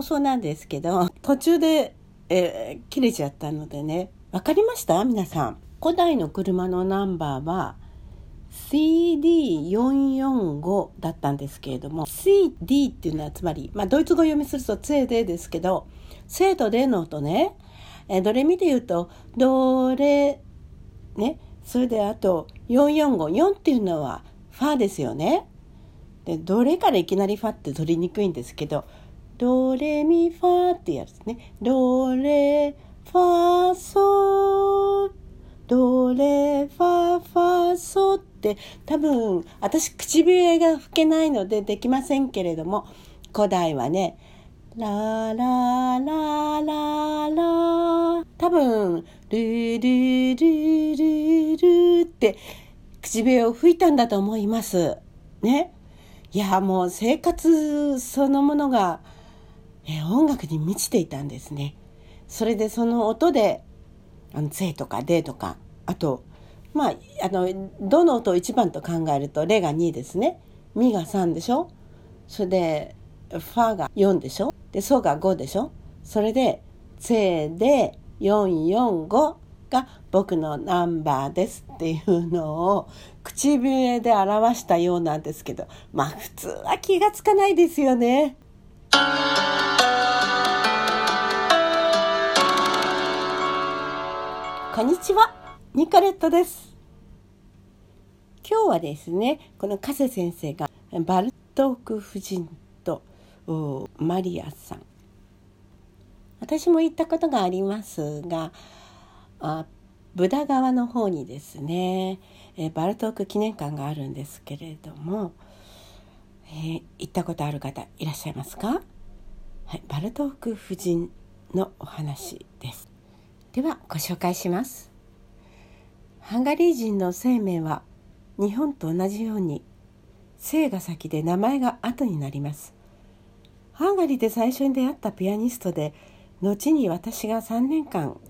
放送なんですけど途中で、えー、切れちゃったのでね。分かりました？皆さん。古代の車のナンバーは CD445 だったんですけれども CD っていうのはつまり、まあ、ドイツ語読みすると「ツェデ」ですけど「生と「レ」の音ね、えー、ドレミで言うと「ドレ」ねそれであと4454っていうのはファですよね。でどれからいきなりファって取りにくいんですけどドレミファってやつね。ドレファソドレファファソって多分私口笛が吹けないのでできませんけれども古代はねラララララ。多分ルルルルルって口笛を吹いたんだと思います。ね。いやもう生活そのものが、音楽に満ちていたんですね。それでその音であの「ゼ」とか「デ」とかあとまああのどの音を1番と考えると「レ」が2ですね「ミ」が3でしょ。それで「ファ」が4でしょ。で「ソ」が5でしょ。それで「ゼ」で445が僕のナンバーですっていうのを口笛で表したようなんですけどまあ普通は気がつかないですよね。こんにちはニコレットです。今日はですねこの加瀬先生がバルトーク夫人とマリアさん。私も行ったことがありますがあブダ川の方にですね、え、バルトーク記念館があるんですけれども、えー、行ったことある方いらっしゃいますか、はい、バルトーク夫人のお話です。ではご紹介します。ハンガリー人の生命は日本と同じように生が先で名前が後になります。ハンガリーで最初に出会ったピアニストで後に私が3年間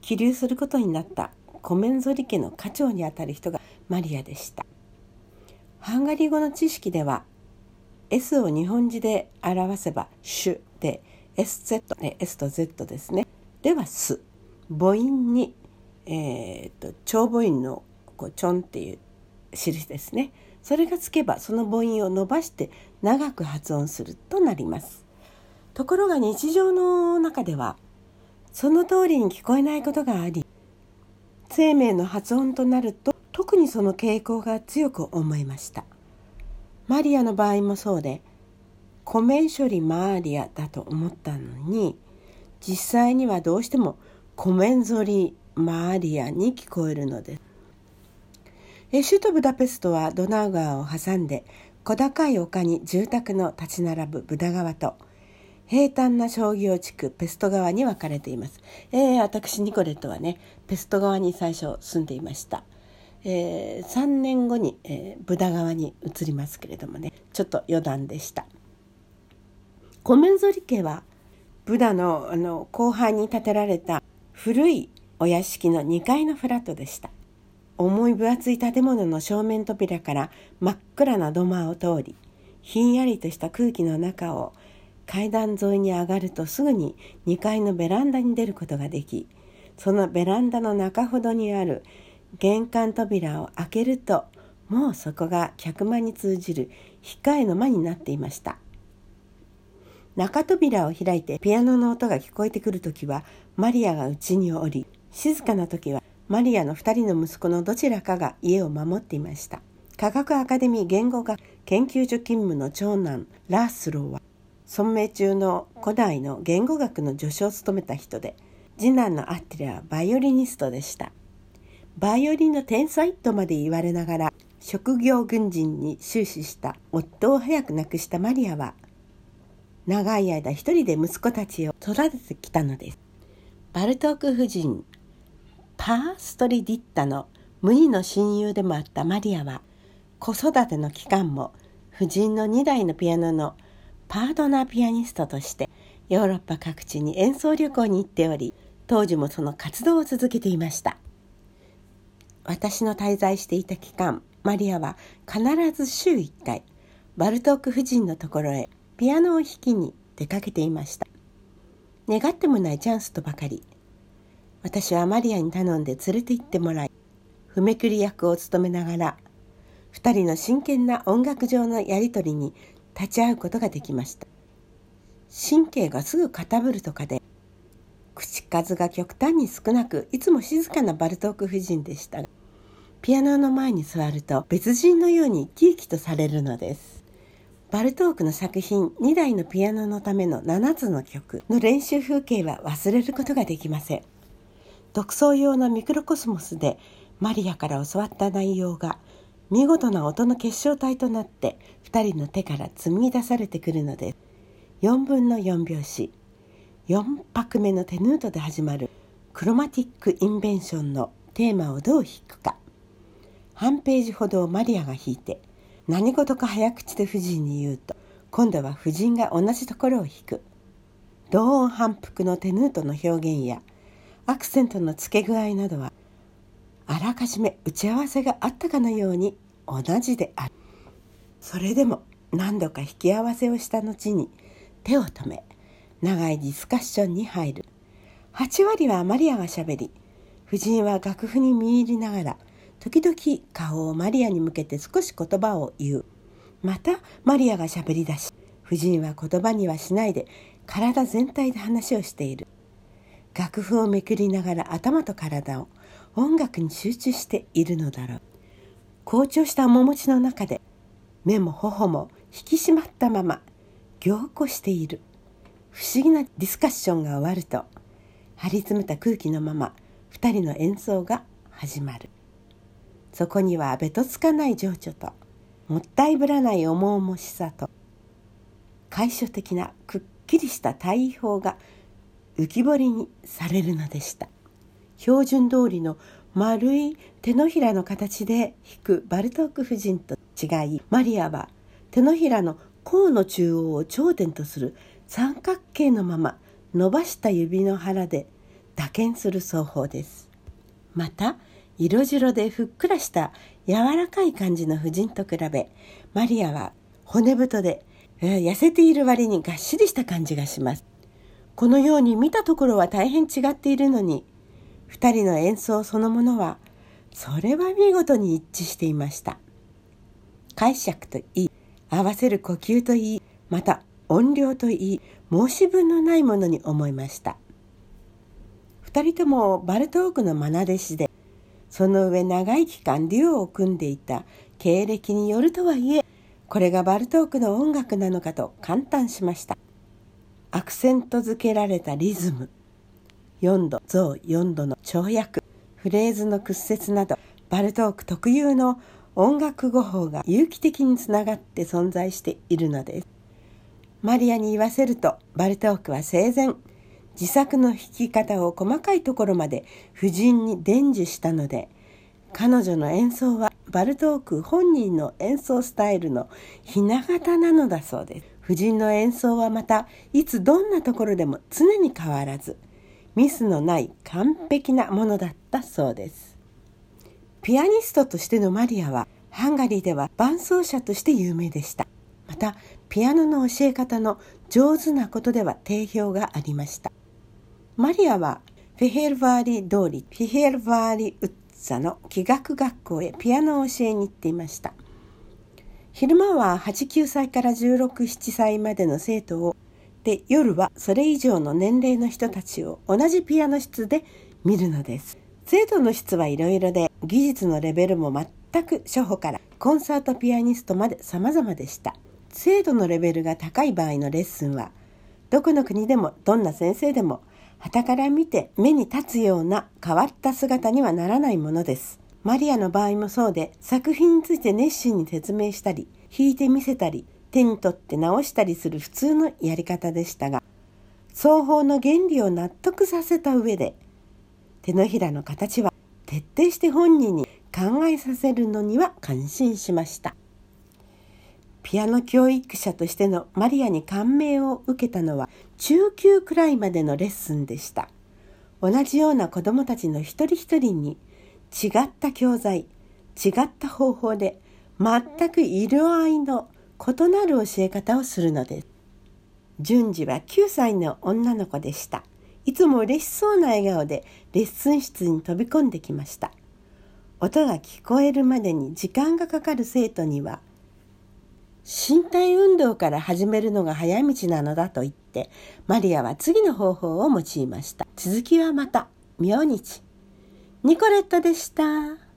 起立することになったコメンゾリ家の家長にあたる人がマリアでした。ハンガリー語の知識では S を日本字で表せば「シュ」で SZ ね S と Z ですね。では「す」母音に、えーと、長母音のこう「ちょん」っていう印ですね。それがつけばその母音を伸ばして長く発音するとなります。ところが日常の中では「その通りに聞こえないことがあり生命の発音となると特にその傾向が強く思いました。マリアの場合もそうでコメン処理マーリアだと思ったのに実際にはどうしてもコメンゾリマーリアに聞こえるのです首都ブダペストはドナウ川を挟んで小高い丘に住宅の立ち並ぶブダ川と平坦な商業地区ペスト川に分かれています。えー、私ニコレットはねペスト川に最初住んでいました。えー、3年後に、えー、ブダ川に移りますけれどもねちょっと余談でした。コメンゾリ家はブダのあの後半に建てられた古いお屋敷の2階のフラットでした。重い分厚い建物の正面扉から真っ暗な土間を通りひんやりとした空気の中を階段沿いに上がるとすぐに2階のベランダに出ることができそのベランダの中ほどにある玄関扉を開けるともうそこが客間に通じる控えの間になっていました中扉を開いてピアノの音が聞こえてくる時はマリアが家におり静かな時はマリアの2人の息子のどちらかが家を守っていました。科学アカデミー言語学研究所勤務の長男ラースローは存命中の古代の言語学の助手を務めた人で次男のアッティラはバイオリニストでした。バイオリンの天才とまで言われながら職業軍人に終始した。夫を早く亡くしたマリアは長い間一人で息子たちを育ててきたのです。バルトーク夫人パーストリディッタの無二の親友でもあったマリアは子育ての期間も夫人の2台のピアノのパートナーピアニストとしてヨーロッパ各地に演奏旅行に行っており当時もその活動を続けていました。私の滞在していた期間マリアは必ず週1回バルトーク夫人のところへピアノを弾きに出かけていました。願ってもないチャンスとばかり。私はマリアに頼んで連れて行ってもらい譜めくり役を務めながら2人の真剣な音楽上のやり取りに立ち会うことができました。神経がすぐ傾るとかで口数が極端に少なくいつも静かなバルトーク夫人でしたがピアノの前に座ると別人のように生き生きとされるのです。バルトークの作品2台のピアノのための7つの曲の練習風景は忘れることができません。独奏用のミクロコスモスでマリアから教わった内容が見事な音の結晶体となって2人の手から紡ぎ出されてくるのです。4分の4拍子。4拍目のテヌートで始まるクロマティック・インベンションのテーマをどう弾くか。半ページほどをマリアが弾いて何事か早口で夫人に言うと今度は夫人が同じところを弾く。同音反復のテヌートの表現やアクセントの付け具合などはあらかじめ打ち合わせがあったかのように同じである。それでも何度か引き合わせをした後に手を止め長いディスカッションに入る。8割はマリアがしゃべり夫人は楽譜に見入りながら時々顔をマリアに向けて少し言葉を言う。またマリアがしゃべり出し夫人は言葉にはしないで体全体で話をしている。楽譜をめくりながら頭と体を音楽に集中しているのだろう。好調した面持ちの中で目も頬も引き締まったまま凝固している。不思議なディスカッションが終わると張り詰めた空気のまま2人の演奏が始まる。そこにはべとつかない情緒ともったいぶらない重々しさと解消的なくっきりした対比法が浮き彫りにされるのでした。標準通りの丸い手のひらの形で弾くバルトーク夫人と違いマリアは手のひらの甲の中央を頂点とする三角形のまま伸ばした指の腹で打鍵する奏法です。また色白でふっくらした柔らかい感じの婦人と比べマリアは骨太で、えー、痩せている割にがっしりした感じがします。このように見たところは大変違っているのに2人の演奏そのものはそれは見事に一致していました。解釈といい合わせる呼吸といいまた音量といい申し分のないものに思いました。2人ともバルトークの愛弟子でその上長い期間デュオを組んでいた経歴によるとはいえこれがバルトークの音楽なのかと感嘆しました。アクセント付けられたリズム4度増4度の跳躍フレーズの屈折などバルトーク特有の音楽語法が有機的につながって存在しているのです。マリアに言わせるとバルトークは生前自作の弾き方を細かいところまで夫人に伝授したので彼女の演奏はバルトーク本人の演奏スタイルのひな形なのだそうです。夫人の演奏はまたいつどんなところでも常に変わらずミスのない完璧なものだったそうです。ピアニストとしてのマリアはハンガリーでは伴奏者として有名でした。またピアノの教え方の上手なことでは定評がありました。マリアはフィヘルバーリ通りフィヘルバーリウッツァの器楽学校へピアノを教えに行っていました。昼間は89歳から167歳までの生徒をで夜はそれ以上の年齢の人たちを同じピアノ室で見るのです。生徒の質はいろいろで技術のレベルも全く初歩からコンサートピアニストまで様々でした。精度のレベルが高い場合のレッスンはどこの国でもどんな先生でも傍から見て目に立つような変わった姿にはならないものです。マリアの場合もそうで作品について熱心に説明したり弾いてみせたり手に取って直したりする普通のやり方でしたが双方の原理を納得させた上で手のひらの形は徹底して本人に考えさせるのには感心しました。ピアノ教育者としてのマリアに感銘を受けたのは中級くらいまでのレッスンでした。同じような子供たちの一人一人に違った教材、違った方法で全く色合いの異なる教え方をするのです。順次は9歳の女の子でした。いつも嬉しそうな笑顔でレッスン室に飛び込んできました。音が聞こえるまでに時間がかかる生徒には身体運動から始めるのが早道なのだと言ってマリアは次の方法を用いました。続きはまた。明日。ニコレットでした。